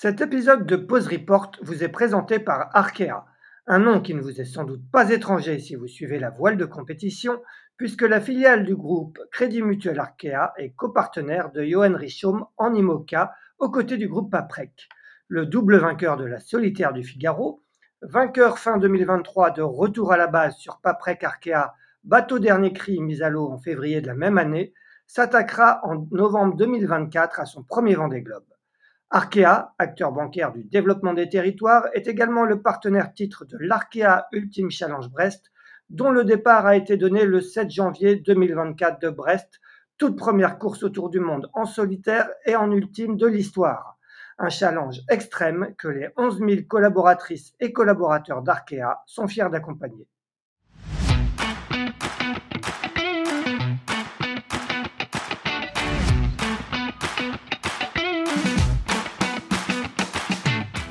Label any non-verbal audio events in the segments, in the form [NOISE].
Cet épisode de Pause Report vous est présenté par Arkea, un nom qui ne vous est sans doute pas étranger si vous suivez la voile de compétition, puisque la filiale du groupe Crédit Mutuel Arkea est copartenaire de Johan Richaume en IMOCA aux côtés du groupe Paprec. Le double vainqueur de la solitaire du Figaro, vainqueur fin 2023 de Retour à la base sur Paprec Arkea, bateau dernier cri mis à l'eau en février de la même année, s'attaquera en novembre 2024 à son premier Vendée Globe. Arkea, acteur bancaire du développement des territoires, est également le partenaire titre de l'Arkea Ultime Challenge Brest, dont le départ a été donné le 7 janvier 2024 de Brest, toute première course autour du monde en solitaire et en ultime de l'histoire. Un challenge extrême que les 11 000 collaboratrices et collaborateurs d'Arkea sont fiers d'accompagner.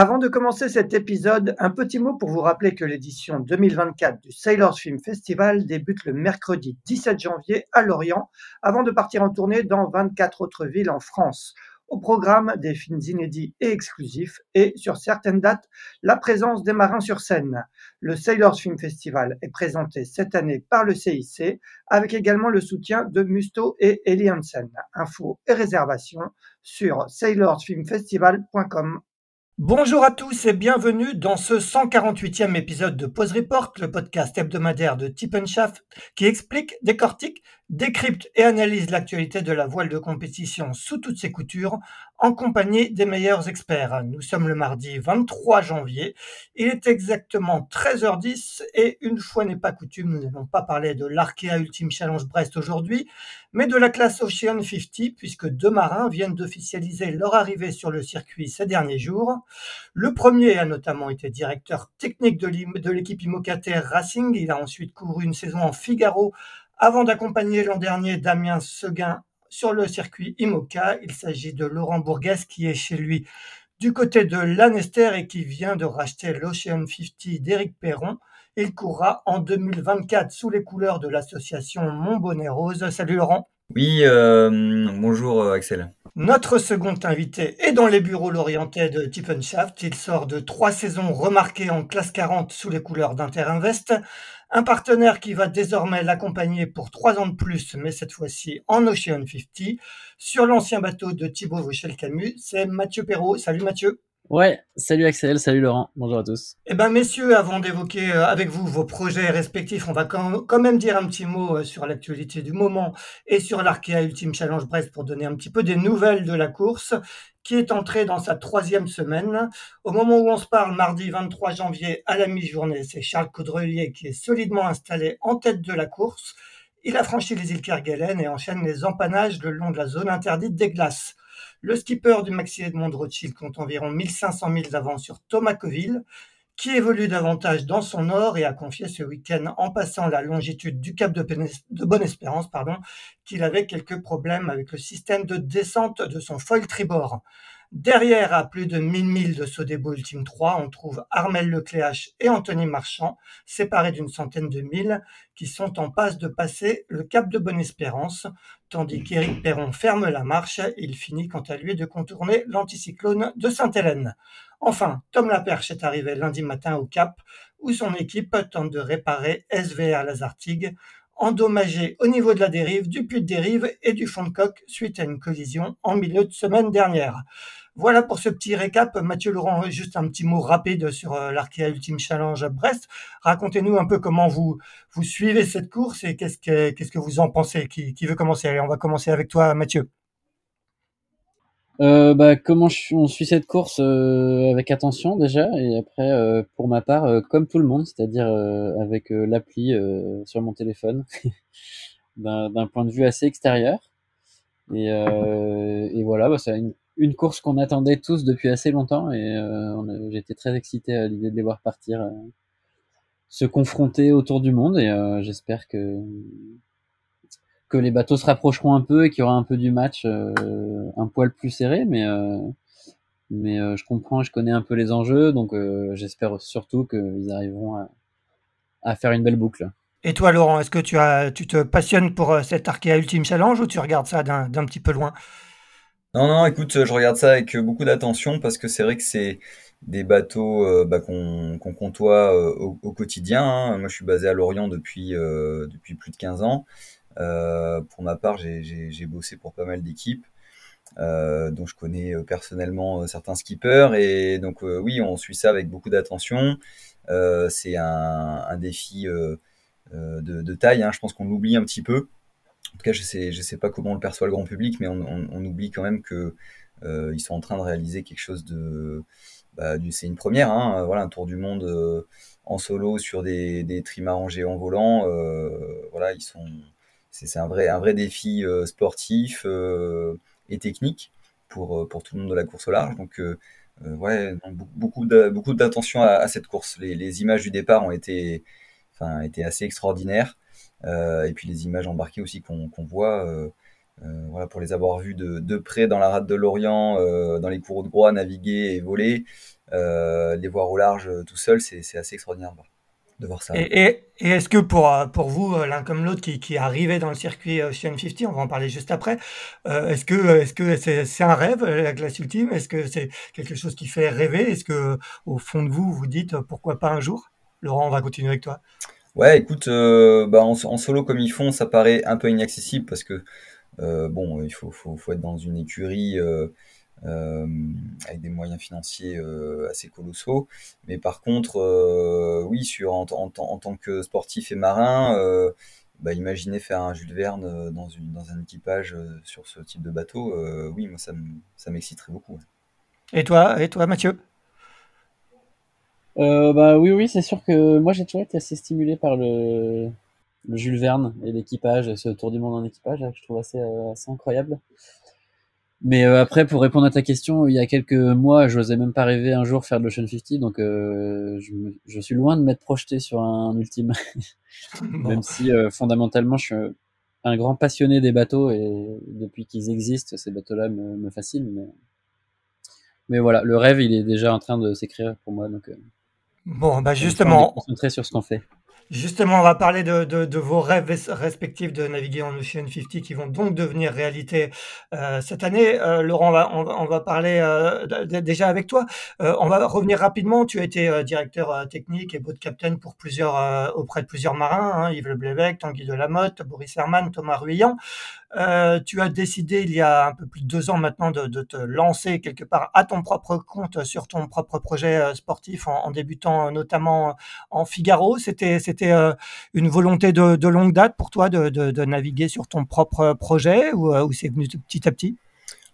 Avant de commencer cet épisode, un petit mot pour vous rappeler que l'édition 2024 du Sailors Film Festival débute le mercredi 17 janvier à Lorient, avant de partir en tournée dans 24 autres villes en France. Au programme des films inédits et exclusifs et, sur certaines dates, la présence des marins sur scène. Le Sailors Film Festival est présenté cette année par le CIC, avec également le soutien de Musto et Eli Hansen. Infos et réservations sur sailorsfilmfestival.com. Bonjour à tous et bienvenue dans ce 148e épisode de Pause Report, le podcast hebdomadaire de Shaft qui explique, décortique, décrypte et analyse l'actualité de la voile de compétition sous toutes ses coutures en compagnie des meilleurs experts. Nous sommes le mardi 23 janvier. Il est exactement 13h10 et une fois n'est pas coutume, nous n'allons pas parler de l'Arkea Ultime Challenge Brest aujourd'hui, mais de la classe Ocean 50 puisque deux marins viennent d'officialiser leur arrivée sur le circuit ces derniers jours. Le premier a notamment été directeur technique de l'équipe Immocater Racing. Il a ensuite couru une saison en Figaro avant d'accompagner l'an dernier Damien Seguin sur le circuit IMOCA. Il s'agit de Laurent Bourguès qui est chez lui du côté de Lanester et qui vient de racheter l'Ocean 50 d'Éric Perron. Il courra en 2024 sous les couleurs de l'association Montbonnet Rose. Salut Laurent. Oui, euh, bonjour euh, Axel. Notre second invité est dans les bureaux lorientais de Tippenshaft. Il sort de trois saisons remarquées en classe 40 sous les couleurs d'Interinvest. Un partenaire qui va désormais l'accompagner pour trois ans de plus, mais cette fois-ci en Ocean 50, sur l'ancien bateau de Thibaut Vauchel-Camus. C'est Mathieu Perrault. Salut Mathieu. Ouais, salut Axel, salut Laurent, bonjour à tous. Eh ben messieurs, avant d'évoquer euh, avec vous vos projets respectifs, on va quand même dire un petit mot euh, sur l'actualité du moment et sur l'Arkea Ultime Challenge Brest pour donner un petit peu des nouvelles de la course qui est entrée dans sa troisième semaine. Au moment où on se parle, mardi 23 janvier à la mi-journée, c'est Charles Caudrelier qui est solidement installé en tête de la course. Il a franchi les îles Kerguelen et enchaîne les empannages le long de la zone interdite des glaces. Le skipper du Maxi Edmond Rothschild compte environ 1500 milles d'avance sur Thomas Coville, qui évolue davantage dans son nord et a confié ce week-end, en passant la longitude du cap de, Bonne-Espérance, qu'il avait quelques problèmes avec le système de descente de son foil tribord. Derrière, à plus de 1000 milles de Sodebo Ultime 3, on trouve Armel Lecléache et Anthony Marchand, séparés d'une centaine de milles, qui sont en passe de passer le cap de Bonne-Espérance, tandis qu'Éric Perron ferme la marche. Il finit quant à lui de contourner l'anticyclone de Sainte-Hélène. Enfin, Tom Laperche est arrivé lundi matin au cap, où son équipe tente de réparer SVR Lazartigue, endommagé au niveau de la dérive, du puits de dérive et du fond de coque suite à une collision en milieu de semaine dernière. Voilà pour ce petit récap. Mathieu Laurent, juste un petit mot rapide sur euh, l'Arkea Ultime Challenge à Brest. Racontez-nous un peu comment vous, vous suivez cette course et qu'est-ce que, qu'est-ce que vous en pensez? Qui, veut commencer? Allez, on va commencer avec toi, Mathieu. Euh, bah, comment on suit cette course euh, avec attention déjà et après euh, pour ma part euh, comme tout le monde c'est-à-dire avec l'appli sur mon téléphone [LAUGHS] d'un point de vue assez extérieur. Et, et voilà bah, a une une course qu'on attendait tous depuis assez longtemps et euh, j'étais très excité à l'idée de les voir partir, euh, se confronter autour du monde et euh, j'espère que que les bateaux se rapprocheront un peu et qu'il y aura un peu du match un poil plus serré, mais mais je comprends, je connais un peu les enjeux, donc j'espère surtout qu'ils arriveront à, à faire une belle boucle. Et toi, Laurent, est-ce que tu, as, tu te passionnes pour cet Arkea Ultimate Challenge ou tu regardes ça d'un petit peu loin? Non, non, écoute, je regarde ça avec beaucoup d'attention parce que c'est vrai que c'est des bateaux euh, bah, qu'on euh, au, quotidien. hein. Moi, je suis basé à Lorient depuis, euh, depuis plus de 15 ans. Pour ma part, j'ai bossé pour pas mal d'équipes, dont je connais personnellement certains skippers. Et donc, oui, on suit ça avec beaucoup d'attention. c'est un, défi de, taille, hein. Je pense qu'on l'oublie un petit peu. En tout cas, je sais, je sais pas comment on le perçoit le grand public, mais on, oublie quand même que euh, ils sont en train de réaliser quelque chose de, bah, c'est une première, hein, voilà, un tour du monde euh, en solo sur des, des trimarans géants volants, euh, voilà, ils sont, c'est un vrai, un vrai défi sportif et technique pour pour tout le monde de la course au large. Donc ouais, beaucoup beaucoup d'attention à, cette course. Les, images du départ ont été, enfin, été assez extraordinaires. Euh, et puis les images embarquées aussi qu'on voit. Euh, euh, voilà, pour les avoir vues de, de, près dans la rade de l'Orient, dans les cours de Groix, naviguer et voler, les voir au large tout seul, c'est assez extraordinaire de voir ça. Et, et, est-ce que pour, pour vous, l'un comme l'autre, qui, qui arrivé dans le circuit Ocean 50, on va en parler juste après, est-ce que est-ce que c'est un rêve, la classe ultime? Est-ce que c'est quelque chose qui fait rêver? Est-ce que au fond de vous, vous dites pourquoi pas un jour? Laurent, on va continuer avec toi. Ouais, écoute, euh, bah en, solo comme ils font, ça paraît un peu inaccessible parce que euh, bon, il faut, faut, faut, être dans une écurie euh, avec des moyens financiers assez colossaux. Mais par contre, oui, sur en, en, en, tant que sportif et marin, bah, imaginez faire un Jules Verne dans, une, dans un équipage sur ce type de bateau. oui, moi ça m'exciterait beaucoup. Et toi, et toi, Mathieu? Euh, bah oui, oui, c'est sûr que moi j'ai toujours été assez stimulé par le, le Jules Verne et l'équipage, ce tour du monde en équipage, que je trouve assez, euh, assez incroyable. Mais euh, après, pour répondre à ta question, il y a quelques mois, je n'osais même pas rêver un jour faire de l'Ocean 50, donc euh, je, je, suis loin de m'être projeté sur un ultime. [LAUGHS] même si fondamentalement, je suis un grand passionné des bateaux et depuis qu'ils existent, ces bateaux-là me, me fascinent. Mais... mais voilà, le rêve, il est déjà en train de s'écrire pour moi, donc. Bon, bah justement. Concentrer sur ce qu'on fait. Justement, on va parler de, vos rêves respectifs de naviguer en Ocean 50 qui vont donc devenir réalité euh, cette année. Euh, Laurent, on va, parler euh, déjà avec toi. On va revenir rapidement. Tu as été directeur technique et boat captain pour plusieurs, auprès de plusieurs marins, hein, Yves Le Blévec, Tanguy Delamotte, Boris Herman, Thomas Ruyant. Euh, tu as décidé il y a un peu plus de deux ans maintenant de, te lancer quelque part à ton propre compte sur ton propre projet sportif en, en débutant notamment en Figaro. C'était c'était euh, une volonté de, de, longue date pour toi de, de naviguer sur ton propre projet ou, ou c'est venu petit à petit?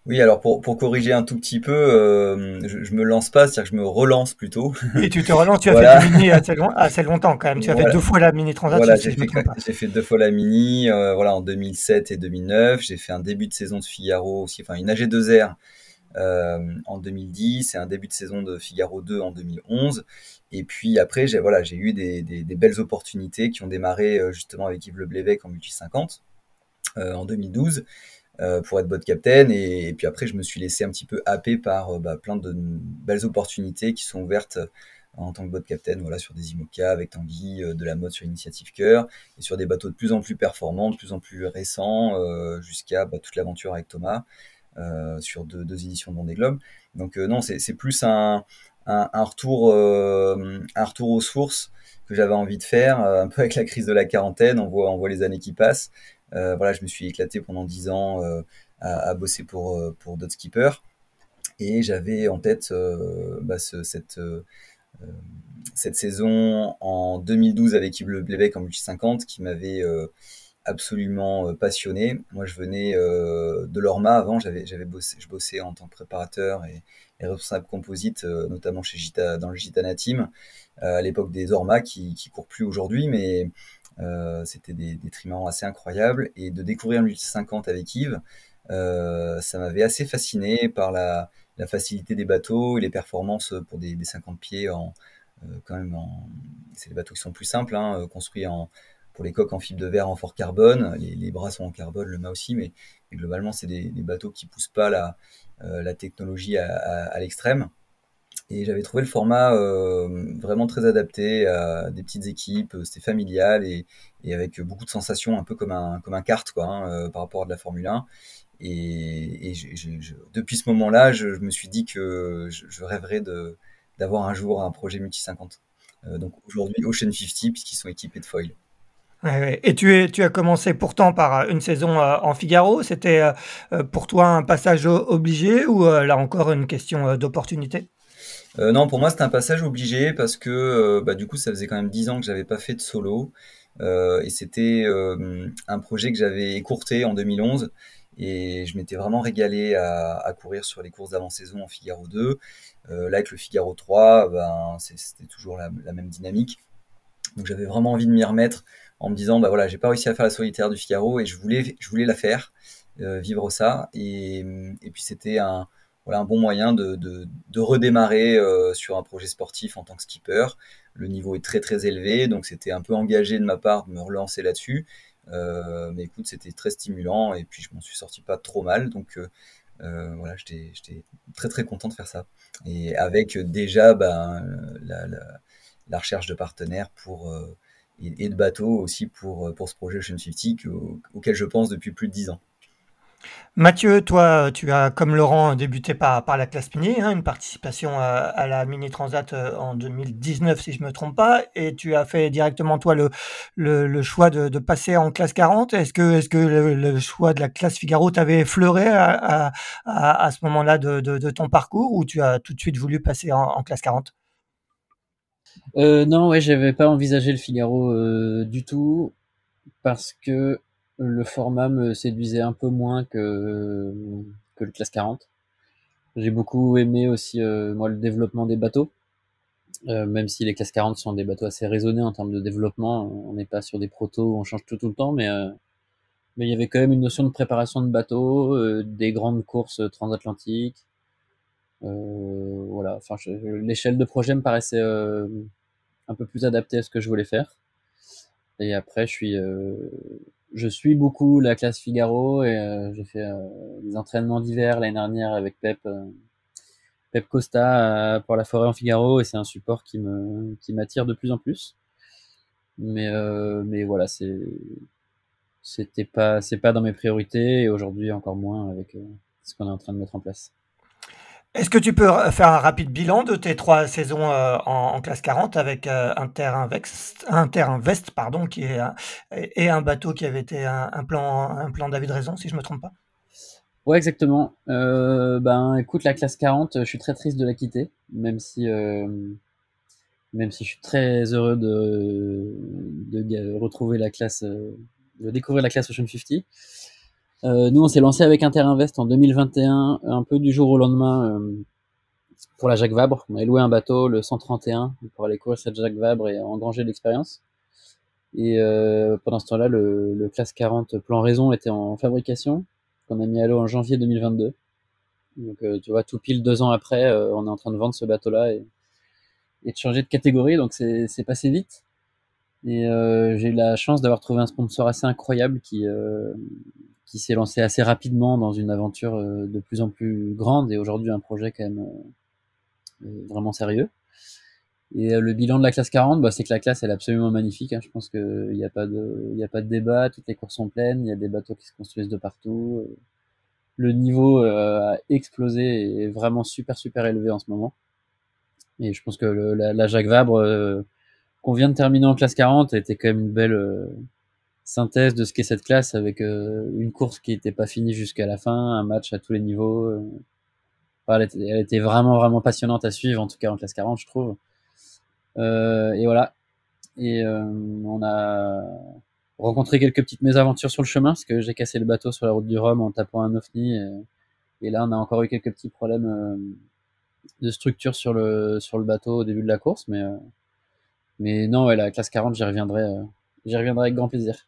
Oui, alors pour, pour corriger un tout petit peu, euh, je, je me lance pas, c'est-à-dire que je me relance plutôt. [LAUGHS] Et tu te relances, tu as fait du mini assez, assez, longtemps quand même. Tu as fait deux fois la mini transaction. Voilà, j'ai fait, fait, deux fois la mini, euh, voilà, en 2007 et 2009. J'ai fait un début de saison de Figaro aussi, enfin une AG2R euh, en 2010 et un début de saison de Figaro 2 en 2011. Et puis après, j'ai voilà, eu des, belles opportunités qui ont démarré euh, justement avec Yves Le Blévec en multi 50 euh, en 2012. Euh, pour être bot captain. Et, puis après, je me suis laissé un petit peu happer par bah, plein de belles opportunités qui sont ouvertes en tant que bot captain, voilà, sur des IMOCA avec Tanguy, de la mode sur Initiative Cœur, et sur des bateaux de plus en plus performants, de plus en plus récents, jusqu'à bah, toute l'aventure avec Thomas, sur deux, deux éditions de Vendée Globe. Donc non, c'est plus un, un, un retour, aux sources que j'avais envie de faire, un peu avec la crise de la quarantaine, on voit, on voit les années qui passent, euh, voilà, je me suis éclaté pendant 10 ans euh, à, bosser pour, euh, pour d'autres skippers. Et j'avais en tête bah, ce, cette, saison en 2012 avec Yves Le en multi 50 qui m'avait absolument passionné. Moi, je venais de l'Orma avant, j'avais, j'avais bossé, je bossais en tant que préparateur et, responsable composite, notamment chez Gita, dans le Gitana Team, à l'époque des Orma qui, qui courent plus aujourd'hui, mais euh, c'était des, des assez incroyables. Et de découvrir le 50 avec Yves, ça m'avait assez fasciné par la, facilité des bateaux et les performances pour des, 50 pieds en, quand même c'est des bateaux qui sont plus simples, hein, construits en, pour les coques en fibre de verre en fort carbone. Les, bras sont en carbone, le mât aussi, mais, globalement, c'est des, bateaux qui poussent pas la, la technologie à l'extrême. Et j'avais trouvé le format euh, vraiment très adapté à des petites équipes, c'était familial et, avec beaucoup de sensations, un peu comme un, comme kart quoi, hein, euh, par rapport à de la Formule 1. Et, depuis ce moment-là, je, me suis dit que je, rêverais d'avoir un jour un projet multi 50. Euh, donc aujourd'hui Ocean 50 puisqu'ils sont équipés de foil. Et tu, as commencé pourtant par une saison en Figaro. C'était pour toi un passage obligé ou là encore une question d'opportunité? Euh, non, pour moi, c'était un passage obligé parce que euh, bah, du coup, ça faisait quand même 10 ans que j'avais pas fait de solo. Euh, et c'était un projet que j'avais écourté en 2011. Et je m'étais vraiment régalé à, courir sur les courses d'avant-saison en Figaro 2. là, avec le Figaro 3, ben, c'était toujours la, même dynamique. Donc j'avais vraiment envie de m'y remettre en me disant, bah voilà, j'ai pas réussi à faire la solitaire du Figaro et je voulais, je voulais la faire, vivre ça. Et, et puis c'était un, voilà un bon moyen de, de, redémarrer euh, sur un projet sportif en tant que skipper. Le niveau est très très élevé, donc c'était un peu engagé de ma part de me relancer là-dessus. Euh, mais écoute, c'était très stimulant et puis je m'en suis sorti pas trop mal, donc euh, euh voilà, j'étais très très content de faire ça. Et avec déjà ben, la recherche de partenaires pour et, de bateaux aussi pour, pour ce projet Ocean 50 auquel je pense depuis plus de 10 ans. Mathieu, toi, tu as, comme Laurent, débuté par, par la classe mini, hein, une participation à, la Mini Transat euh, en 2019, si je ne me trompe pas, et tu as fait directement, toi, le, le, choix de, passer en classe 40. Est-ce que, est-ce que le, choix de la classe Figaro t'avait effleuré à, à, ce moment-là de, de, ton parcours, ou tu as tout de suite voulu passer en, classe 40 euh, Non, ouais, j'avais pas envisagé le Figaro euh, du tout, parce que le format me séduisait un peu moins que, le classe 40. J'ai beaucoup aimé aussi euh, moi le développement des bateaux, euh, même si les classe 40 sont des bateaux assez raisonnés en termes de développement. On n'est pas sur des protos où on change tout tout le temps, mais mais il y avait quand même une notion de préparation de bateaux, des grandes courses transatlantiques. Voilà, enfin l'échelle de projet me paraissait un peu plus adaptée à ce que je voulais faire. Et après, je suis je suis beaucoup la classe Figaro et euh, j'ai fait euh, des entraînements d'hiver l'année dernière avec Pep, euh, Pep Costa pour la forêt en Figaro et c'est un support qui me qui m'attire de plus en plus. Mais mais voilà, c'est c'était pas c'est pas dans mes priorités et aujourd'hui encore moins avec ce qu'on est en train de mettre en place. Est-ce que tu peux faire un rapide bilan de tes trois saisons euh, en, classe 40 avec euh, un terrain vest, un terrain veste pardon, qui est et un bateau qui avait été un, plan un plan David Raison si je me trompe pas? Ouais exactement. Euh, ben écoute la classe 40, je suis très triste de la quitter, même si même si je suis très heureux de, de retrouver la classe, de découvrir la classe Ocean 50. Euh, nous, on s'est lancé avec Interinvest en 2021, un peu du jour au lendemain, euh, pour la Jacques Vabre. On a loué un bateau, le 131, pour aller courir cette Jacques Vabre et engranger l'expérience. Et euh, pendant ce temps-là, le, classe 40 plan raison était en fabrication, qu'on a mis à l'eau en janvier 2022. Donc, tu vois, tout pile deux ans après, on est en train de vendre ce bateau-là et de changer de catégorie. Donc, c'est passé vite. Et j'ai eu la chance d'avoir trouvé un sponsor assez incroyable qui, qui s'est lancé assez rapidement dans une aventure euh, de plus en plus grande et aujourd'hui un projet quand même euh, euh, vraiment sérieux. Et le bilan de la classe 40, bah, c'est que la classe elle est absolument magnifique. Hein. Je pense qu'il n'y a pas de, il a pas de débat. Toutes les courses sont pleines. Il y a des bateaux qui se construisent de partout. Le niveau a explosé et est vraiment super super élevé en ce moment. Et je pense que la, la, Jacques Vabre qu'on vient de terminer en classe 40 était quand même une belle synthèse de ce qu'est cette classe avec euh, une course qui n'était pas finie jusqu'à la fin, un match à tous les niveaux. Euh. elle, était, vraiment vraiment passionnante à suivre, en tout cas en classe 40, je trouve. Euh, et voilà. Et on a rencontré quelques petites mésaventures sur le chemin, parce que j'ai cassé le bateau sur la route du Rhum en tapant un ovni. Et, là, on a encore eu quelques petits problèmes de structure sur le sur le bateau au début de la course, mais mais non, ouais, la classe 40, j'y reviendrai, j'y reviendrai avec grand plaisir.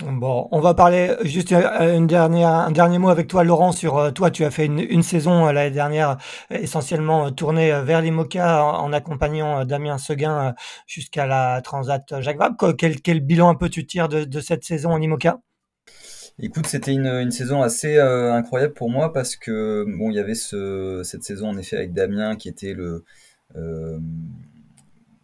Bon, on va parler juste euh, une dernière, un dernier mot avec toi, Laurent, sur euh, toi. Tu as fait une, saison l'année dernière essentiellement tournée vers l'IMOCA en, accompagnant Damien Seguin jusqu'à la Transat Jacques Vabre. Quel, quel, bilan un peu tu tires de, cette saison en IMOCA Écoute, c'était une, saison assez incroyable pour moi parce que bon, il y avait ce, cette saison en effet avec Damien qui était le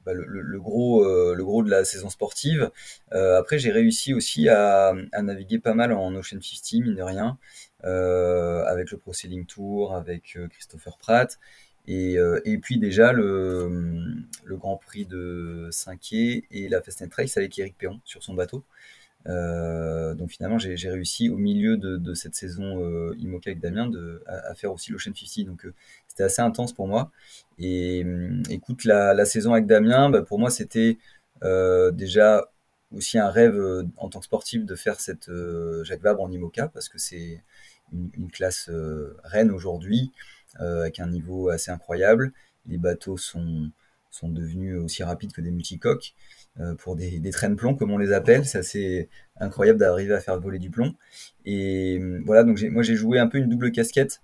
bah, le, gros, euh, le gros de la saison sportive. Euh, après, j'ai réussi aussi à, naviguer pas mal en Ocean 50, mine de rien, euh, avec le Pro Sailing Tour, avec Christopher Pratt. Et, puis déjà le, Grand Prix de 5 et la Fast and Race avec Eric Perron sur son bateau. Euh, donc finalement, j'ai réussi au milieu de, cette saison euh, IMOCA avec Damien à, faire aussi l'Ocean 50. Donc euh, c'était assez intense pour moi. Et écoute, la, saison avec Damien, bah, pour moi, c'était déjà aussi un rêve en tant que sportif de faire cette Jacques Vabre en IMOCA parce que c'est une, classe reine aujourd'hui avec un niveau assez incroyable. Les bateaux sont, sont devenus aussi rapides que des multicoques. Euh, pour des, trains de plomb, comme on les appelle. C'est assez incroyable d'arriver à faire voler du plomb. Et euh, voilà, donc moi j'ai joué un peu une double casquette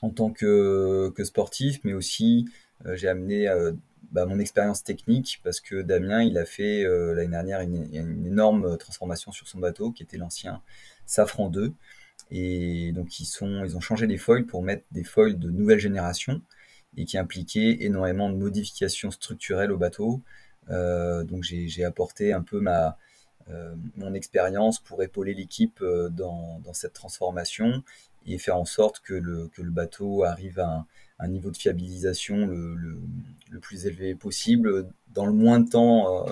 en tant que, sportif, mais aussi euh, j'ai amené bah, mon expérience technique parce que Damien, il a fait l'année dernière une, énorme transformation sur son bateau qui était l'ancien Safran 2. Et donc ils, ils ont changé les foils pour mettre des foils de nouvelle génération et qui impliquaient énormément de modifications structurelles au bateau, donc j'ai apporté un peu ma, euh, mon expérience pour épauler l'équipe euh, dans, cette transformation et faire en sorte que le, que le bateau arrive à un, niveau de fiabilisation le, le, plus élevé possible dans le moins de temps,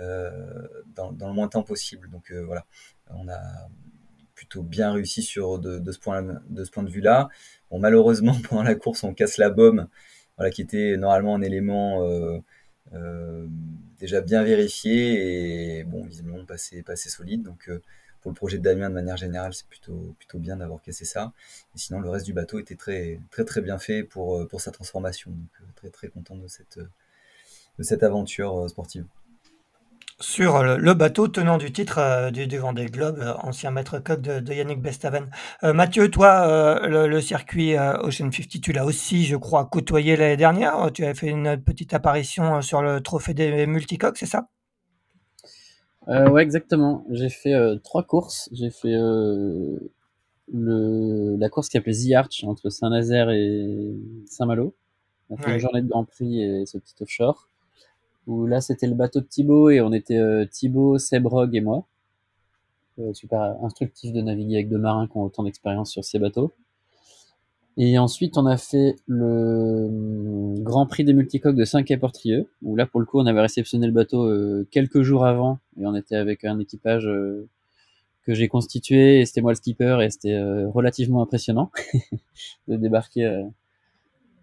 euh, dans, le moins de temps possible. Donc voilà, on a plutôt bien réussi sur de, ce point de ce point de vue là. Bon, malheureusement [LAUGHS] pendant la course on casse la baume, voilà qui était normalement un élément euh, déjà bien vérifié et bon, visiblement passé, passé solide. Donc euh, pour le projet de Damien de manière générale, c'est plutôt, bien d'avoir cassé ça. Sinon, le reste du bateau était très, très, bien fait pour, euh, pour sa transformation. Donc, très, très content de cette aventure sportive sur le, bateau tenant du titre euh, du, du, Vendée Globe, euh, ancien maître coq de, Yannick Bestaven. Euh, Mathieu, toi, le, circuit Ocean 50, tu l'as aussi, je crois, côtoyé l'année dernière. Tu avais fait une petite apparition sur le trophée des multicoques, c'est ça? Ouais, exactement. J'ai fait trois courses. J'ai fait le, la course qui s'appelait The Arch entre Saint-Nazaire et Saint-Malo. On a fait une journée de Grand Prix et ce petit offshore où là c'était le bateau de Thibaut et on était euh, Thibaut, Sebrog et moi. Euh, super instructif de naviguer avec deux marins qui ont autant d'expérience sur ces bateaux. Et ensuite, on a fait le hum, Grand Prix des multicoques de Saint-Quay-Portrieux, où là, pour le coup, on avait réceptionné le bateau euh, quelques jours avant, et on était avec un équipage que j'ai constitué, et c'était moi le skipper, et c'était relativement impressionnant [LAUGHS] de débarquer euh,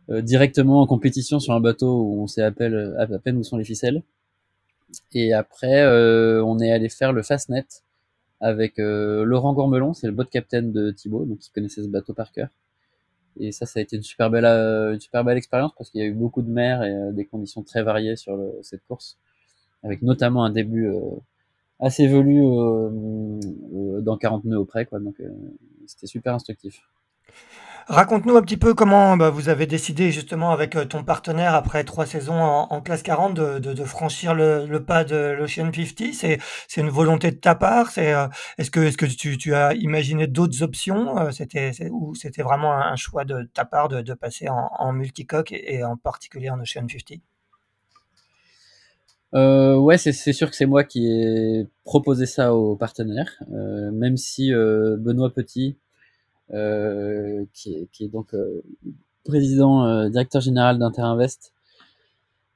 directement en compétition sur un bateau où on sait à peine, où sont les ficelles. Et après, euh, on est allé faire le Fastnet avec euh, Laurent Gourmelon, c'est le boat captain de Thibaut, donc il connaissait ce bateau par cœur. Et ça, ça a été une super belle, expérience parce qu'il y a eu beaucoup de mer et des conditions très variées sur cette course, avec notamment un début assez velu dans 40 nœuds auprès, quoi. Donc c'était super instructif. Raconte-nous un petit peu comment bah, vous avez décidé justement avec euh, ton partenaire après trois saisons en, classe 40 de, franchir le, pas de l'Ocean 50. C'est, une volonté de ta part. Euh, est-ce que, tu, as imaginé d'autres options euh, ou c'était vraiment un choix de ta part de, passer en, multicoque et, en particulier en Ocean 50 ouais, c'est, sûr que c'est moi qui ai proposé ça au partenaire, même si Benoît Petit, euh, qui, est, qui, est, donc euh, président, euh, directeur général d'Interinvest,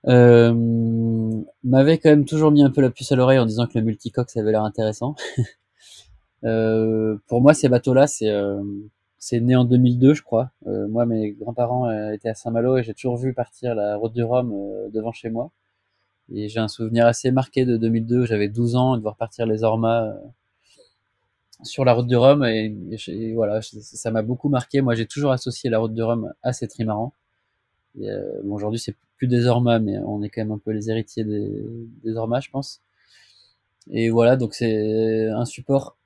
m'avait quand même toujours mis un peu la puce à l'oreille en disant que le multicoque ça avait l'air intéressant. [LAUGHS] pour moi, ces bateaux-là, c'est c'est né en 2002, je crois. moi, mes grands-parents étaient à Saint-Malo et j'ai toujours vu partir la route du Rhum devant chez moi. Et j'ai un souvenir assez marqué de 2002. J'avais 12 ans et de voir partir les Ormas sur la route du Rhum et, voilà, ça m'a beaucoup marqué. Moi, j'ai toujours associé la route du Rhum à ces trimarans. Euh, aujourd'hui, c'est plus des Ormas, mais on est quand même un peu les héritiers des, des Ormas, je pense. Et voilà, donc c'est un support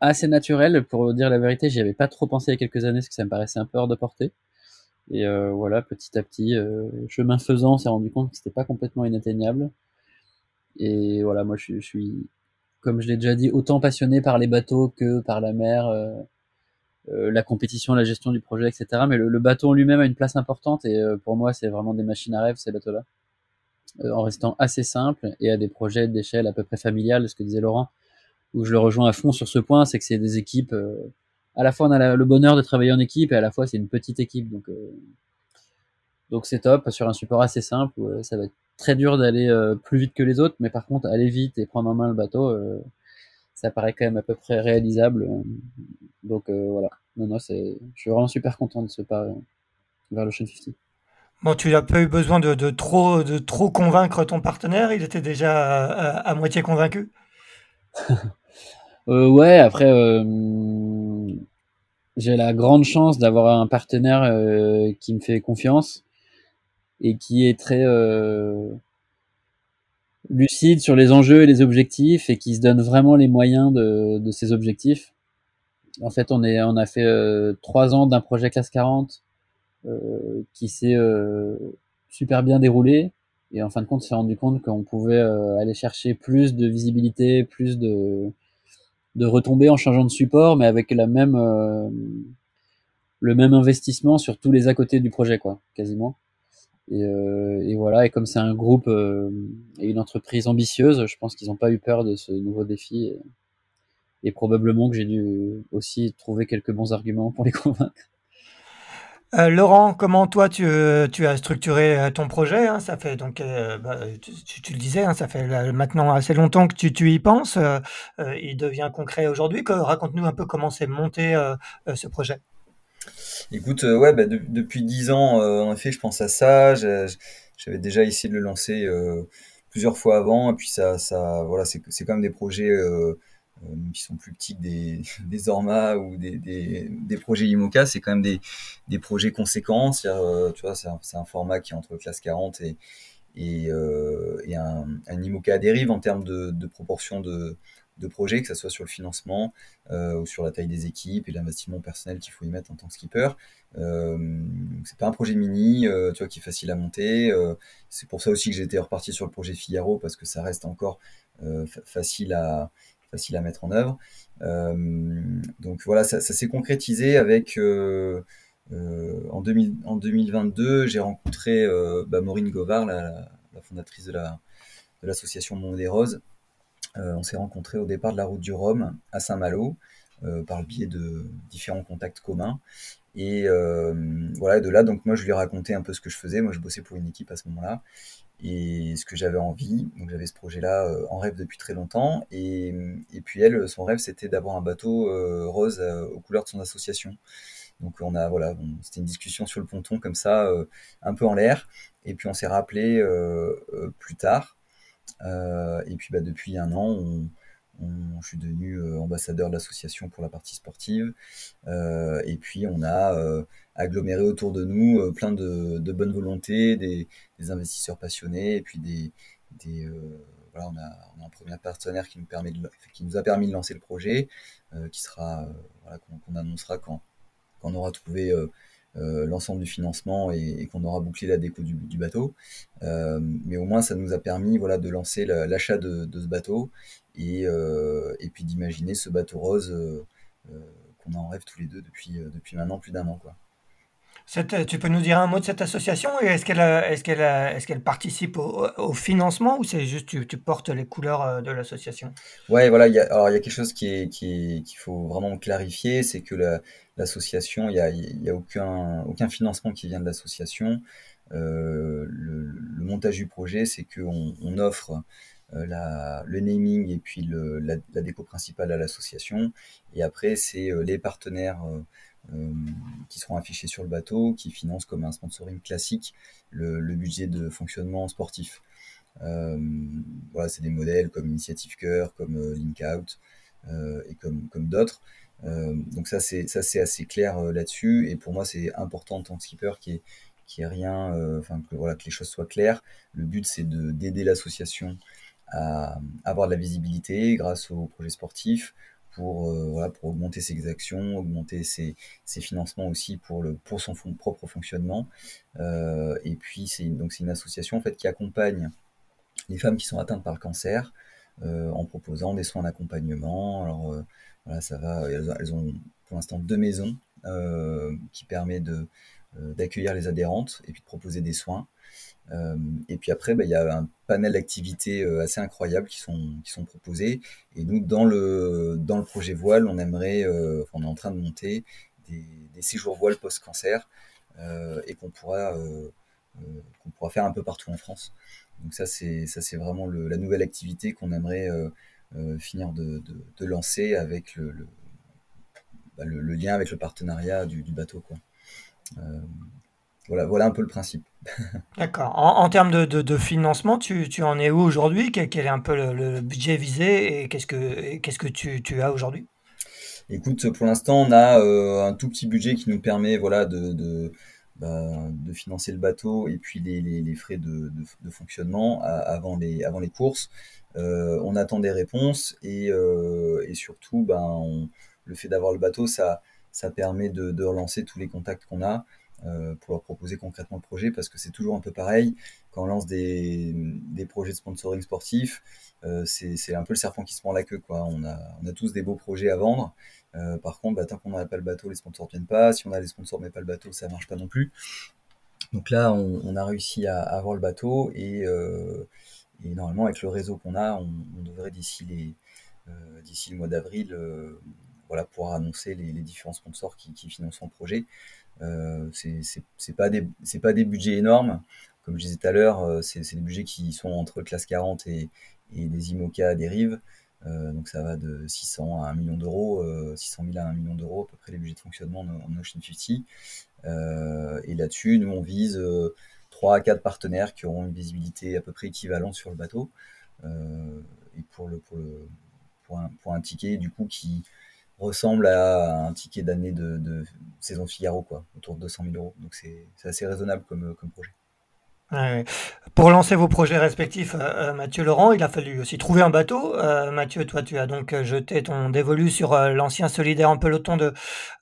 assez naturel. Pour dire la vérité, j'y avais pas trop pensé il y a quelques années, parce que ça me paraissait un peu hors de portée. Et euh, voilà, petit à petit, euh, chemin faisant, on s'est rendu compte que c'était pas complètement inatteignable. Et voilà, moi je, suis, comme je l'ai déjà dit, autant passionné par les bateaux que par la mer, euh, la compétition, la gestion du projet, etc. Mais le, bateau en lui-même a une place importante et pour moi, c'est vraiment des machines à rêve ces bateaux-là. en restant assez simple et à des projets d'échelle à peu près familiale, ce que disait Laurent, où je le rejoins à fond sur ce point, c'est que c'est des équipes à la fois on a le bonheur de travailler en équipe et à la fois c'est une petite équipe donc euh, donc c'est top sur un support assez simple ça va être très dur d'aller euh, plus vite que les autres mais par contre aller vite et prendre en main le bateau euh, ça paraît quand même à peu près réalisable. Donc voilà. Non non c'est je suis vraiment super content de ce pas vers le 50 Bon, tu n'as pas eu besoin de, trop, de trop convaincre ton partenaire, il était déjà à, moitié convaincu? [LAUGHS] Ouais, après, j'ai la grande chance d'avoir un partenaire euh, qui me fait confiance et qui est très euh, lucide sur les enjeux et les objectifs et qui se donne vraiment les moyens de, de ses objectifs. En fait, on, est, on a fait euh, trois ans d'un projet classe 40 qui s'est super bien déroulé. Et en fin de compte, on s'est rendu compte qu'on pouvait aller chercher plus de visibilité, plus de, de retomber en changeant de support, mais avec la même, euh, le même investissement sur tous les à côté du projet, quoi, quasiment. Et, euh, et voilà, et comme c'est un groupe euh, et une entreprise ambitieuse, je pense qu'ils n'ont pas eu peur de ce nouveau défi. Et, probablement que j'ai dû aussi trouver quelques bons arguments pour les [LAUGHS] convaincre. Euh, Laurent, comment toi tu, as structuré ton projet hein? Ça fait donc, bah, tu, le disais, hein, ça fait maintenant assez longtemps que tu, tu y penses. il devient concret aujourd'hui. Raconte-nous un peu comment s'est monté ce projet. Écoute, ouais, bah, depuis dix ans, en effet, je pense à ça. J'avais déjà essayé de le lancer plusieurs fois avant, et puis ça, ça, voilà, c'est quand même des projets euh, qui sont plus petits que des, [LAUGHS] des Orma ou des, des, des projets IMOCA, c'est quand même des, des projets conséquents. Euh, tu vois, c'est un, un, format qui est entre classe 40 et, et, euh, et un, un, IMOCA à dérive en termes de, de proportion de, de projets, que ce soit sur le financement euh, ou sur la taille des équipes et l'investissement personnel qu'il faut y mettre en tant que skipper. Euh, c'est pas un projet mini, euh, tu vois, qui est facile à monter. C'est pour ça aussi que été reparti sur le projet Figaro parce que ça reste encore facile à mettre en œuvre. Donc voilà, ça, s'est concrétisé avec en, 2000, en 2022, j'ai rencontré bah, Maureen Govard, la, fondatrice de la de l'association Monde des Roses. On s'est rencontrés au départ de la route du Rhum à Saint-Malo par le biais de différents contacts communs. Et voilà, de là, donc moi je lui ai raconté un peu ce que je faisais. Moi je bossais pour une équipe à ce moment-là et ce que j'avais envie. Donc j'avais ce projet-là euh, en rêve depuis très longtemps. Et, et puis elle, son rêve, c'était d'avoir un bateau euh, rose euh, aux couleurs de son association. Donc on a voilà, c'était une discussion sur le ponton comme ça, un peu en l'air. Et puis on s'est rappelé plus tard. Et puis bah, depuis un an, je suis devenu ambassadeur de l'association pour la partie sportive. et puis on a aggloméré autour de nous euh, plein de, de bonne volonté, des, investisseurs passionnés, et puis des, euh, voilà, on a, un premier partenaire qui nous, permet qui nous a permis de lancer le projet, euh, qui sera, voilà, qu'on annoncera quand, quand on aura trouvé l'ensemble du financement et, qu'on aura bouclé la déco du, bateau. mais au moins, ça nous a permis voilà, de lancer l'achat de, de, ce bateau et, et puis d'imaginer ce bateau rose qu'on a en rêve tous les deux depuis, depuis maintenant plus d'un an. Quoi tu peux nous dire un mot de cette association et est-ce qu'elle est qu'elle est qu'elle participe au, financement ou c'est juste tu, tu, portes les couleurs euh, de l'association? Ouais, voilà, alors il y a quelque chose qui qu'il faut vraiment clarifier, c'est que l'association, il y a, y a aucun aucun financement qui vient de l'association. Euh, le, montage du projet, c'est qu'on on offre euh, la, le naming et puis la, la déco principale à l'association. Et après, c'est les partenaires euh, qui seront affichés sur le bateau, qui financent comme un sponsoring classique le, budget de fonctionnement sportif. Euh, voilà, c'est des modèles comme Initiative Cœur, comme euh, Link Out et comme, comme d'autres. donc ça c'est assez clair là-dessus et pour moi c'est important en tant que skipper qui est qui est rien, enfin que voilà que les choses soient claires. Le but c'est de d'aider l'association à avoir de la visibilité grâce aux projets sportifs, pour, voilà, pour augmenter ses actions, augmenter ses, financements aussi pour, son propre fonctionnement. Euh, et puis, c'est une association en fait, qui accompagne les femmes qui sont atteintes par le cancer euh, en proposant des soins d'accompagnement. Alors, euh, voilà, ça va, elles, ont pour l'instant deux maisons qui permettent de, d'accueillir les adhérentes et puis de proposer des soins. Euh, et puis après, bah, il y a un panel d'activités euh, assez incroyables qui sont, qui sont proposées. Et nous, dans le, dans le projet Voile, on aimerait, euh, on est en train de monter des, séjours voile post-cancer et qu'on pourra, qu'on pourra faire un peu partout en France. Donc ça, c'est vraiment la nouvelle activité qu'on aimerait finir de, de, lancer avec le, le, bah, le, lien avec le partenariat du, bateau. Voilà, voilà un peu le principe. [LAUGHS] D'accord. En, termes de, financement, tu, en es où aujourd'hui? Quel, est un peu le, budget visé et qu'est-ce que, qu'est-ce que tu, as aujourd'hui? Écoute, pour l'instant, on a euh, un tout petit budget qui nous permet voilà, de, de, bah, financer le bateau et puis les, frais de, fonctionnement avant les, avant les courses. Euh, on attend des réponses et, euh, surtout, ben, le fait d'avoir le bateau, ça, ça permet de, relancer tous les contacts qu'on a. Euh, pour leur proposer concrètement le projet parce que c'est toujours un peu pareil. Quand on lance des, projets de sponsoring sportif euh, c'est un peu le serpent qui se prend la queue quoi. On a, on a tous des beaux projets à vendre. Euh, par contre bah, tant qu'on n'a pas le bateau les sponsors ne viennent pas. Si on a les sponsors mais pas le bateau ça marche pas non plus. Donc là on, a réussi à, avoir le bateau et, normalement avec le réseau qu'on a on, devrait d'ici le mois d'avril voilà pouvoir annoncer les, différents sponsors qui, financent le projet euh, c'est pas des pas des budgets énormes. Comme je disais tout à l'heure, euh, c'est des budgets qui sont entre classe 40 et, et des IMOCA des rives. Euh, donc ça va de 600 à 1 million d'euros, 600 000 à 1 million d'euros à peu près les budgets de fonctionnement en, Ocean 50. et là-dessus, nous on vise 3 à 4 partenaires qui auront une visibilité à peu près équivalente sur le bateau. et pour, le, pour, le, pour, un, pour un ticket du coup qui, ressemble à un ticket d'année de, saison Figaro, quoi, autour de 200 000 euros. Donc c'est assez raisonnable comme, comme projet. Pour lancer vos projets respectifs, euh, euh, Mathieu Laurent, il a fallu aussi trouver un bateau. Euh, Mathieu, toi, tu as donc jeté ton dévolu sur l'ancien solidaire en peloton de,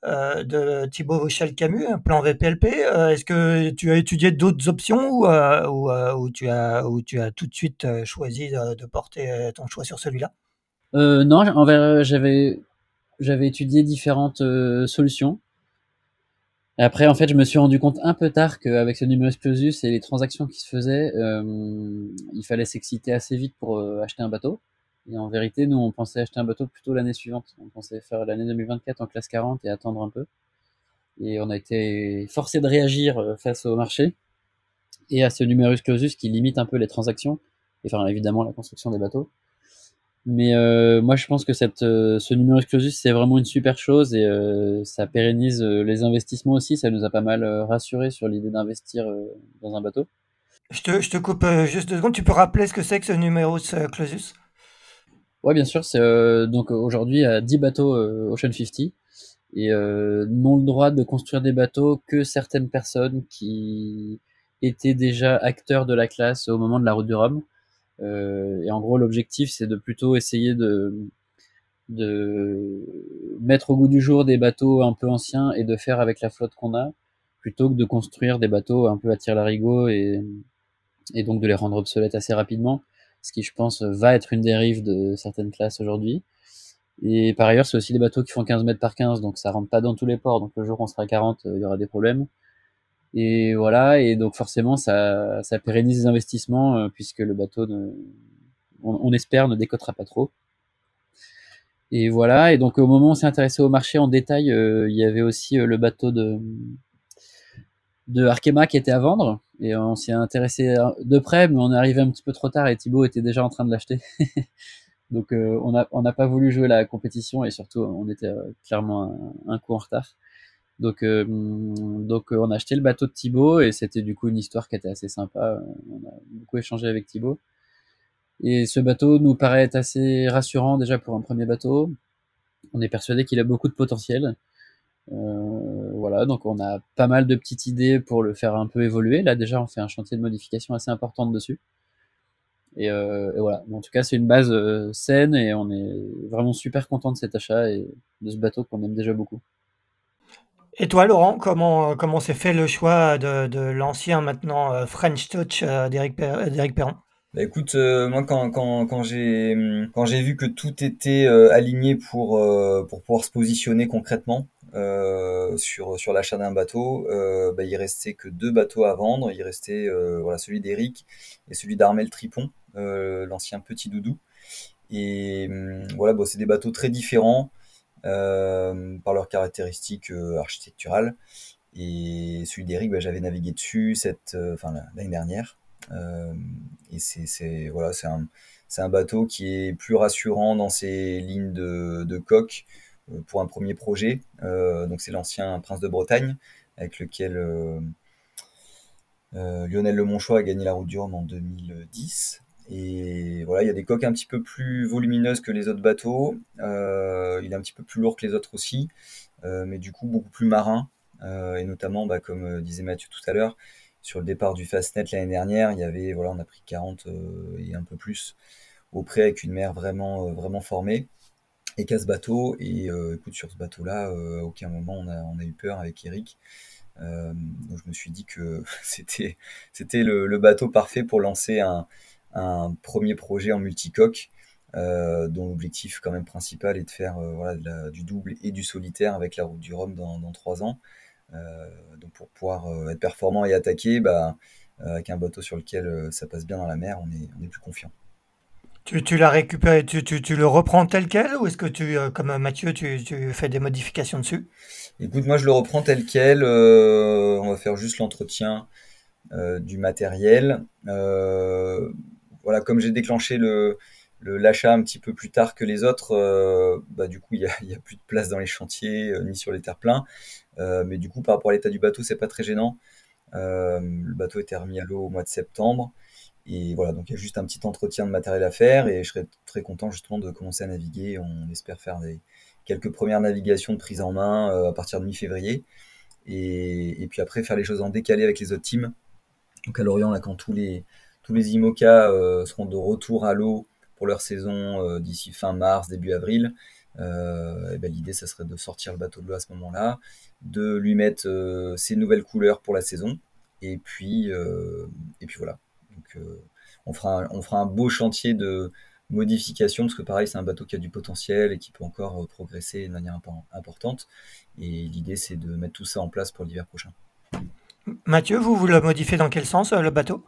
de Thibaut Vauchel-Camus, un plan VPLP. Est-ce que tu as étudié d'autres options ou, ou, tu as, ou tu as tout de suite choisi de, de porter ton choix sur celui-là? Non, j'avais j'avais étudié différentes euh, solutions. Après, en fait, je me suis rendu compte un peu tard qu'avec ce numerus clausus et les transactions qui se faisaient, euh, il fallait s'exciter assez vite pour euh, acheter un bateau. Et en vérité, nous, on pensait acheter un bateau plutôt l'année suivante. On pensait faire l'année 2024 en classe 40 et attendre un peu. Et on a été forcé de réagir face au marché et à ce numerus clausus qui limite un peu les transactions, et enfin évidemment la construction des bateaux. Mais euh, moi, je pense que cette, euh, ce numerus clausus, c'est vraiment une super chose et euh, ça pérennise les investissements aussi. Ça nous a pas mal rassuré sur l'idée d'investir dans un bateau. Je te, je te coupe juste deux secondes. Tu peux rappeler ce que c'est que ce numerus clausus Ouais, bien sûr. C'est donc aujourd'hui à 10 bateaux Ocean 50 et n'ont le droit de construire des bateaux que certaines personnes qui étaient déjà acteurs de la classe au moment de la route du Rhum. Euh, et en gros, l'objectif, c'est de plutôt essayer de, de mettre au goût du jour des bateaux un peu anciens et de faire avec la flotte qu'on a, plutôt que de construire des bateaux un peu à tir larigot et, et donc de les rendre obsolètes assez rapidement, ce qui, je pense, va être une dérive de certaines classes aujourd'hui. Et par ailleurs, c'est aussi des bateaux qui font 15 mètres par 15, donc ça rentre pas dans tous les ports. Donc le jour où on sera à 40, il y aura des problèmes. Et voilà, et donc forcément, ça, ça pérennise les investissements euh, puisque le bateau, ne, on, espère, ne décotera pas trop. Et voilà, et donc au moment où on s'est intéressé au marché en détail, euh, il y avait aussi euh, le bateau de, de Arkema qui était à vendre. Et on s'y est intéressé de près, mais on est arrivé un petit peu trop tard et Thibaut était déjà en train de l'acheter. [LAUGHS] donc on n'a on pas voulu jouer la compétition et surtout on était clairement un coup en retard. Donc, euh, donc euh, on a acheté le bateau de Thibaut et c'était du coup une histoire qui était assez sympa. On a beaucoup échangé avec Thibaut. Et ce bateau nous paraît assez rassurant déjà pour un premier bateau. On est persuadé qu'il a beaucoup de potentiel. Euh, voilà, donc on a pas mal de petites idées pour le faire un peu évoluer. Là déjà, on fait un chantier de modification assez important dessus. Et, voilà. en tout cas, c'est une base saine et on est vraiment super content de cet achat et de ce bateau qu'on aime déjà beaucoup. Et toi, Laurent, comment comment s'est fait le choix de, de l'ancien maintenant French Touch d'Eric Perron? Bah écoute, euh, moi quand, quand, j'ai quand j'ai vu que tout était euh, aligné pour euh, pour pouvoir se positionner concrètement sur sur l'achat d'un bateau, bah, il restait que deux bateaux à vendre. Il restait voilà celui d'Eric et celui d'Armel Tripon, l'ancien petit doudou. Et hum, voilà, bon, c'est des bateaux très différents par leurs caractéristiques architecturales. Et celui d'Eric, bah, j'avais navigué dessus cette, enfin l'année dernière. Euh, et c'est voilà, un, un, bateau qui est plus rassurant dans ses lignes de, coque euh, pour un premier projet. Euh, donc c'est l'ancien Prince de Bretagne avec lequel Lionel Lemonchois a gagné la route du Rhum en 2010. Et voilà, il y a des coques un petit peu plus volumineuses que les autres bateaux. il est un petit peu plus lourd que les autres aussi, mais du coup beaucoup plus marin. et notamment, bah, comme disait Mathieu tout à l'heure, sur le départ du Fastnet l'année dernière, il y avait, voilà, on a pris 40 euh, et un peu plus au près avec une mer vraiment, euh, vraiment formée. Et qu'à ce bateau, et euh, écoute, sur ce bateau-là, à aucun moment on a, eu peur avec Eric. donc je me suis dit que [LAUGHS] c'était le, bateau parfait pour lancer un, premier projet en multicoque. dont l'objectif quand même principal est de faire voilà, du double et du solitaire avec la route du Rhum dans trois ans. Euh, donc pour pouvoir euh, être performant et attaquer, bah, euh, avec un bateau sur lequel ça passe bien dans la mer, on est, on est plus confiant. Tu, tu l'as récupéré, tu, tu, tu, le reprends tel quel ou est-ce que tu, comme Mathieu, tu, tu, fais des modifications dessus? Écoute, moi je le reprends tel quel. on va faire juste l'entretien du matériel. Voilà, comme j'ai déclenché le, l'achat un petit peu plus tard que les autres, bah, du coup il n'y a, plus de place dans les chantiers ni sur les terre-pleins. Euh, mais du coup, par rapport à l'état du bateau, c'est pas très gênant. Euh, le bateau était remis à l'eau au mois de septembre. Et voilà, donc il y a juste un petit entretien de matériel à faire et je serais très content justement de commencer à naviguer. On espère faire quelques premières navigations de prise en main euh, à partir de mi-février. Et, puis après, faire les choses en décalé avec les autres teams. Donc à Lorient, là, quand tous les, tous les IMOCA seront de retour à l'eau pour leur saison d'ici fin mars, début avril, ben, l'idée, ça serait de sortir le bateau de l'eau à ce moment-là, de lui mettre euh, ses nouvelles couleurs pour la saison. Et puis, euh, et voilà. Donc, euh, on, fera un, on fera un beau chantier de modification, parce que pareil, c'est un bateau qui a du potentiel et qui peut encore progresser de manière importante. Et l'idée, c'est de mettre tout ça en place pour l'hiver prochain. Mathieu, vous, vous le modifiez dans quel sens, le bateau?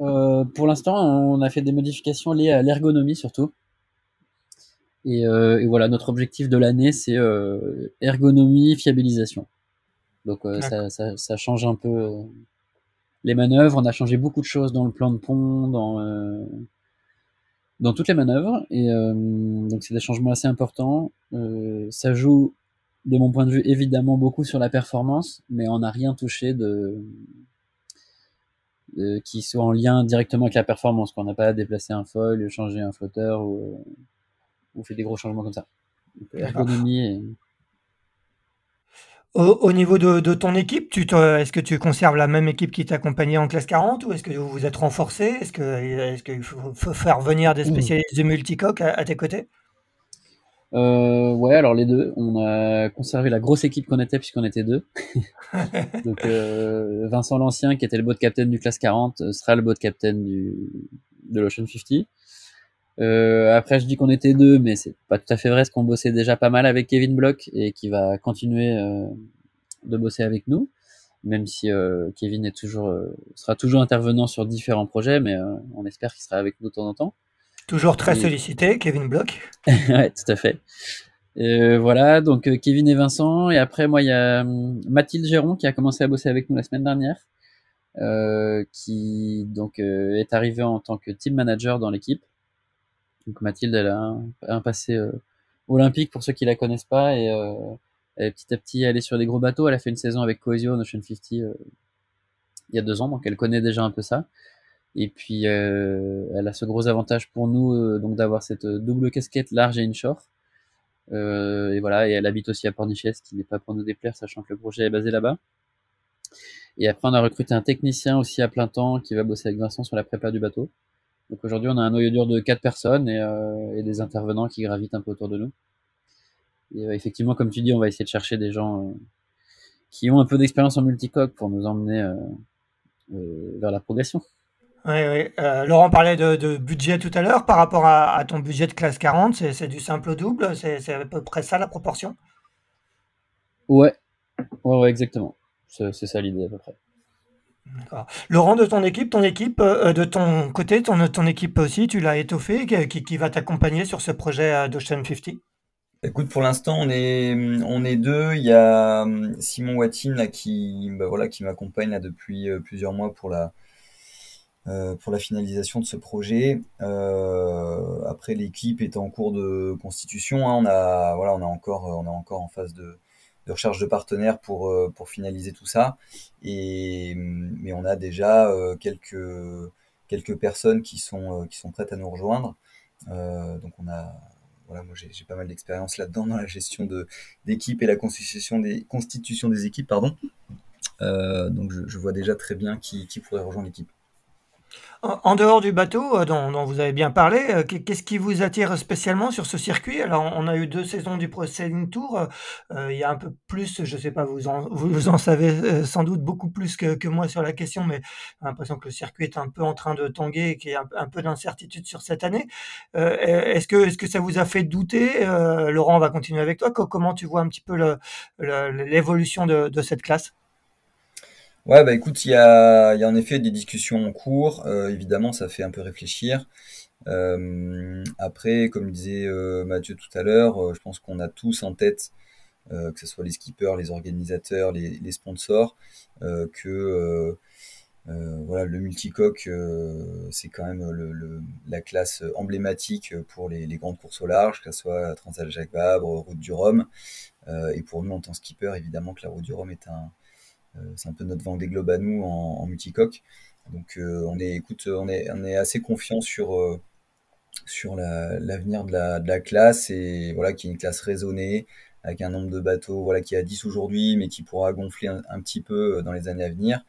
Pour l'instant, on a fait des modifications liées à l'ergonomie surtout. Euh, et, voilà, notre objectif de l'année, c'est euh, ergonomie, fiabilisation. Donc euh, ça, ça, ça, change un peu les manœuvres. On a changé beaucoup de choses dans le plan de pont, dans dans toutes les manœuvres. Et donc c'est des changements assez importants. ça joue, de mon point de vue, évidemment beaucoup sur la performance, mais on n'a rien touché de, qui soit en lien directement avec la performance. Qu'on n'a pas déplacé un foil, changer un flotteur ou on fait des gros changements comme ça. ergonomie Au, niveau de, ton équipe, est-ce que tu conserves la même équipe qui t'accompagnait en classe 40 ou est-ce que vous vous êtes renforcé Est-ce qu'il faut, faire venir des spécialistes de multicoque à, tes côtés? Euh, ouais, alors les deux. On a conservé la grosse équipe qu'on était puisqu'on était deux. [LAUGHS] Donc euh, Vincent l'Ancien, qui était le boat captain du classe 40, sera le boat captain du, de l'Ocean 50. Euh, après, je dis qu'on était deux, mais c'est pas tout à fait vrai, parce qu'on bossait déjà pas mal avec Kevin Block et qui va continuer euh, de bosser avec nous, même si euh, Kevin est toujours, euh, sera toujours intervenant sur différents projets, mais euh, on espère qu'il sera avec nous de temps en temps. Toujours très sollicité, Kevin Block. [LAUGHS] ouais, tout à fait. voilà, donc Kevin et Vincent, et après moi il y a hum, Mathilde Géron qui a commencé à bosser avec nous la semaine dernière, qui donc est arrivée en tant que team manager dans l'équipe. Donc Mathilde, elle a un, passé euh, olympique pour ceux qui la connaissent pas et euh, elle, petit à petit elle est sur des gros bateaux. Elle a fait une saison avec Coesio Ocean 50 euh, il y a deux ans, donc elle connaît déjà un peu ça. Et puis elle a ce gros avantage pour nous donc d'avoir cette double casquette large et inshore. et voilà, et elle habite aussi à Pornichet, ce qui n'est pas pour nous déplaire, sachant que le projet est basé là-bas. Et après, on a recruté un technicien aussi à plein temps qui va bosser avec Vincent sur la prépa du bateau. Donc aujourd'hui, on a un noyau dur de quatre personnes et, euh, et, des intervenants qui gravitent un peu autour de nous. Et euh, effectivement, comme tu dis, on va essayer de chercher des gens euh, qui ont un peu d'expérience en multicoque pour nous emmener euh, euh, vers la progression. Oui, oui. Euh, Laurent parlait de, de, budget tout à l'heure. Par rapport à, à, ton budget de classe 40, c'est du simple au double? C'est à peu près ça la proportion? Ouais, ouais, ouais exactement. C'est ça l'idée à peu près. Laurent, de ton équipe, ton équipe, euh, de ton côté, ton, ton équipe aussi, tu l'as étoffé, qui, qui va t'accompagner sur ce projet d'Ocean 50 Écoute, pour l'instant, on est, on est deux. Il y a hum, Simon là, qui, bah, voilà, qui m'accompagne là, depuis euh, plusieurs mois pour la, euh, pour la finalisation de ce projet. Euh, après, l'équipe est en cours de constitution. Hein. On a, voilà, on encore, on est encore en phase de, recherche de partenaires pour, euh, pour finaliser tout ça. Et, mais on a déjà euh, quelques, personnes qui sont, euh, prêtes à nous rejoindre. donc on a, voilà, moi j'ai pas mal d'expérience là-dedans dans la gestion de d'équipe et la constitution des équipes, pardon. Euh, donc je, vois déjà très bien qui pourrait rejoindre l'équipe. En dehors du bateau, euh, dont, dont vous avez bien parlé, euh, qu'est-ce qui vous attire spécialement sur ce circuit? Alors, on a eu deux saisons du Pro Sailing Tour. Euh, il y a un peu plus, je sais pas, vous en, vous en savez sans doute beaucoup plus que, que moi sur la question, mais j'ai l'impression que le circuit est un peu en train de tanguer et qu'il y a un, un peu d'incertitude sur cette année. Euh, est-ce que, est-ce que ça vous a fait douter? Euh, Laurent, on va continuer avec toi. Comment tu vois un petit peu l'évolution de, de cette classe? Ouais, bah écoute, il y a, y a en effet des discussions en cours. Euh, évidemment, ça fait un peu réfléchir. Euh, après, comme disait euh, Mathieu tout à l'heure, je pense qu'on a tous en tête, que ce soit les skippers, les organisateurs, les, sponsors, que voilà, le multicoque, c'est quand même la classe emblématique pour les, grandes courses au large, que ce soit Transal Jacques Vabre, Route du Rhum. et pour nous, en tant que skipper, évidemment que la Route du Rhum est un c'est un peu notre Vendée Globe à nous en, en multicoque. Donc euh, on est, écoute, on est, on est assez confiant sur euh, sur l'avenir la, de, la, classe et voilà qui est une classe raisonnée avec un nombre de bateaux voilà qui est à 10 aujourd'hui mais qui pourra gonfler un, petit peu dans les années à venir.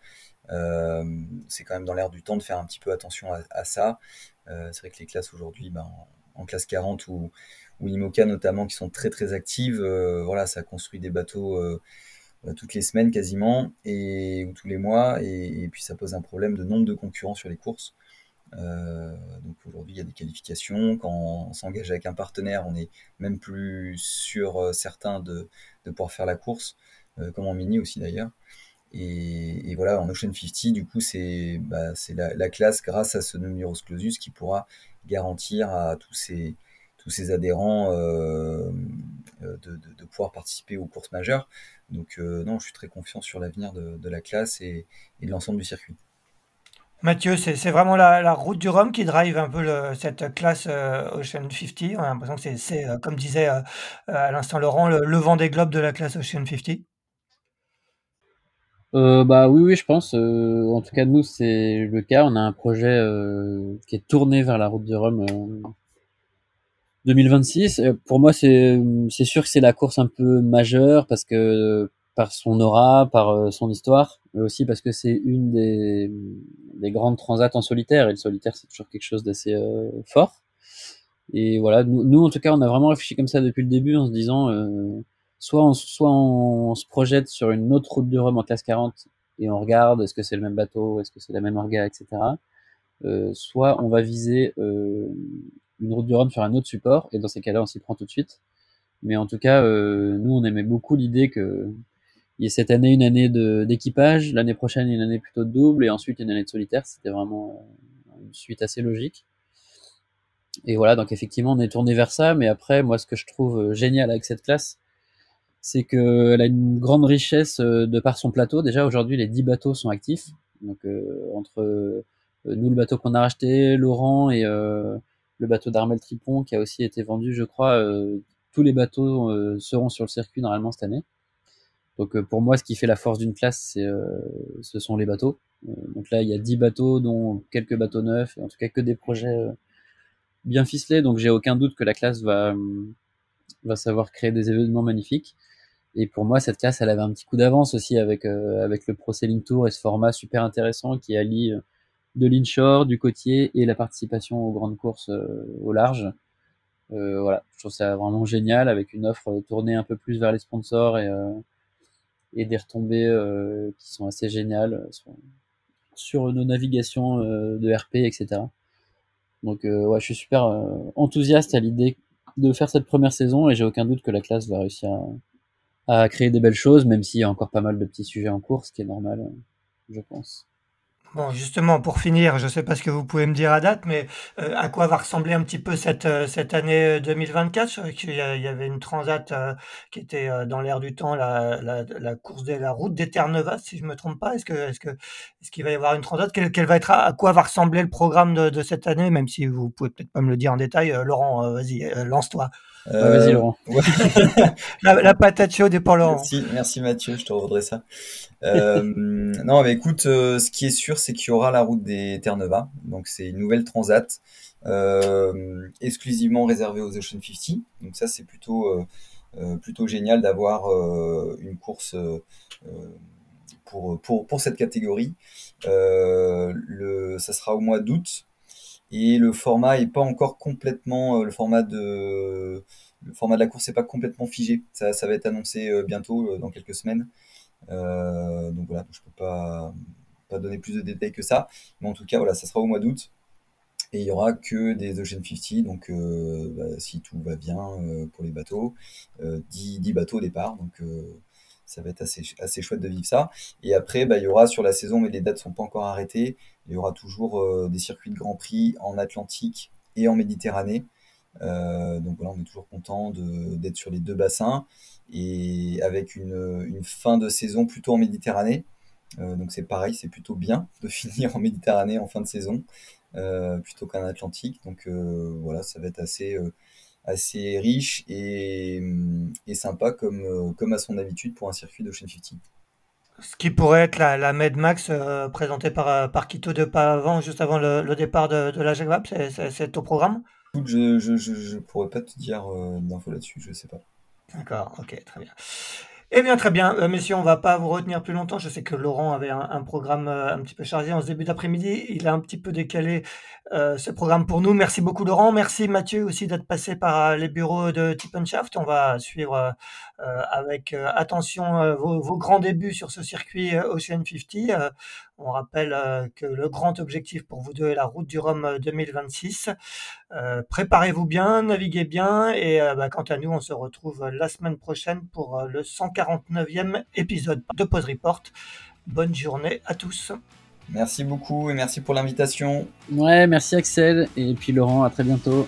Euh, c'est quand même dans l'air du temps de faire un petit peu attention à, ça. Euh, c'est vrai que les classes aujourd'hui, ben, en, classe 40 ou, ou IMOCA notamment, qui sont très très actives, euh, voilà, ça construit des bateaux euh, toutes les semaines quasiment, et, ou tous les mois, et, puis ça pose un problème de nombre de concurrents sur les courses. Euh, donc aujourd'hui, il y a des qualifications. Quand on s'engage avec un partenaire, on est même plus sûr euh, certain de, pouvoir faire la course, euh, comme en mini aussi d'ailleurs. Et, et, voilà, en Ocean 50, du coup, c'est bah, la, la, classe grâce à ce numerus clausus qui pourra garantir à tous ces, tous ces adhérents euh, de, de, de, pouvoir participer aux courses majeures. Donc euh, non, je suis très confiant sur l'avenir de, de, la classe et, et de l'ensemble du circuit. Mathieu, c'est vraiment la, la, route du Rhum qui drive un peu le, cette classe euh, Ocean 50. On a l'impression que c'est, euh, comme disait euh, à l'instant Laurent, le, le vent des globes de la classe Ocean 50. Euh, bah oui, oui, je pense. Euh, en tout cas, nous, c'est le cas. On a un projet euh, qui est tourné vers la route du Rhum 2026. Pour moi, c'est sûr que c'est la course un peu majeure parce que par son aura, par son histoire, mais aussi parce que c'est une des, des grandes transats en solitaire et le solitaire c'est toujours quelque chose d'assez euh, fort. Et voilà, nous, en tout cas, on a vraiment réfléchi comme ça depuis le début en se disant euh, soit on, soit on, se projette sur une autre route de Rome en classe 40 et on regarde est-ce que c'est le même bateau, est-ce que c'est la même orga, etc. Euh, soit on va viser euh, une route du Rhum sur un autre support, et dans ces cas-là, on s'y prend tout de suite. Mais en tout cas, euh, nous, on aimait beaucoup l'idée que il y ait cette année une année d'équipage, l'année prochaine une année plutôt de double, et ensuite une année de solitaire. C'était vraiment une suite assez logique. Et voilà, donc effectivement, on est tourné vers ça. Mais après, moi, ce que je trouve génial avec cette classe, c'est qu'elle a une grande richesse de par son plateau. Déjà, aujourd'hui, les 10 bateaux sont actifs. Donc, euh, entre euh, nous, le bateau qu'on a racheté, Laurent et euh, le bateau d'Armel Tripon qui a aussi été vendu, je crois. Euh, tous les bateaux euh, seront sur le circuit normalement cette année. Donc euh, pour moi, ce qui fait la force d'une classe, ce sont les bateaux. donc là, il y a 10 bateaux, dont quelques bateaux neufs, et en tout cas que des projets bien ficelés. Donc j'ai aucun doute que la classe va, va savoir créer des événements magnifiques. Et pour moi, cette classe, elle avait un petit coup d'avance aussi avec, avec le Pro Sailing Tour et ce format super intéressant qui allie de l'inshore, du côtier et la participation aux grandes courses au large. voilà, je trouve ça vraiment génial avec une offre tournée un peu plus vers les sponsors et, et des retombées qui sont assez géniales sur nos navigations euh, de RP, etc. Donc euh, ouais, je suis super euh, enthousiaste à l'idée de faire cette première saison et j'ai aucun doute que la classe va réussir à, à créer des belles choses, même s'il y a encore pas mal de petits sujets en cours, ce qui est normal, je pense. Bon, justement, pour finir, je ne sais pas ce que vous pouvez me dire à date, mais euh, à quoi va ressembler un petit peu cette, euh, cette année 2024 Je sais qu'il y, avait une transat euh, qui était dans l'air du temps, la, la, la course de la route d'Eterneva, si je me trompe pas. Est-ce que est-ce que est-ce qu'il va y avoir une transat? Quel, va être à, quoi va ressembler le programme de, de cette année? Même si vous pouvez peut-être pas me le dire en détail, Laurent, vas-y, lance-toi. Vas-y Laurent. [LAUGHS] la, patate chaude est pour Laurent. Merci, merci Mathieu, je te redresserai ça. Euh, [LAUGHS] non, mais écoute, euh, ce qui est sûr, c'est qu'il y aura la route des Terre-Neuva. Donc, c'est une nouvelle transat euh, exclusivement réservée aux Ocean 50. Donc, ça, c'est plutôt, plutôt génial d'avoir une course pour, pour, pour cette catégorie. le, ça sera au mois d'août. Et le format est pas encore complètement, le format de, le format de la course n'est pas complètement figé. Ça, ça va être annoncé bientôt, dans quelques semaines. Euh, donc voilà, je peux pas, pas donner plus de détails que ça. Mais en tout cas, voilà, ça sera au mois d'août. Et il y aura que des Ocean 50, donc euh, bah, si tout va bien euh, pour les bateaux, 10, 10, bateaux au départ, donc ça va être assez, assez chouette de vivre ça. Et après, bah, il y aura sur la saison, mais les dates sont pas encore arrêtées, il y aura toujours des circuits de Grand Prix en Atlantique et en Méditerranée. donc voilà, on est toujours content d'être sur les deux bassins et avec une, fin de saison plutôt en Méditerranée. Euh, donc c'est pareil, c'est plutôt bien de [LAUGHS] finir en Méditerranée en fin de saison euh, plutôt qu'en Atlantique. Donc euh, voilà, ça va être assez, assez riche et, et sympa comme, comme à son habitude pour un circuit d'Ocean 50. Ce qui pourrait être la, la Med Max présentée par, par Quito de pas avant, juste avant le, le départ de, de la Jaguar, c'est au programme? Je ne je, je, je, pourrais pas te dire d'infos là-dessus, je sais pas. D'accord, ok, très bien. Eh bien, très bien, euh, messieurs, on va pas vous retenir plus longtemps. Je sais que Laurent avait un, programme euh, un petit peu chargé en ce début d'après-midi. Il a un petit peu décalé euh, ce programme pour nous. Merci beaucoup, Laurent. Merci, Mathieu, aussi d'être passé par les bureaux de Tip Shaft. On va suivre avec attention vos, vos, grands débuts sur ce circuit Ocean 50. On rappelle euh, que le grand objectif pour vous deux est la route du Rhum 2026. Euh, euh, préparez-vous bien, naviguez bien et bah, quant à nous, on se retrouve la semaine prochaine pour le 149e épisode de Pause Report. Bonne journée à tous. Merci beaucoup et merci pour l'invitation. Ouais, merci Axel et puis Laurent, à très bientôt.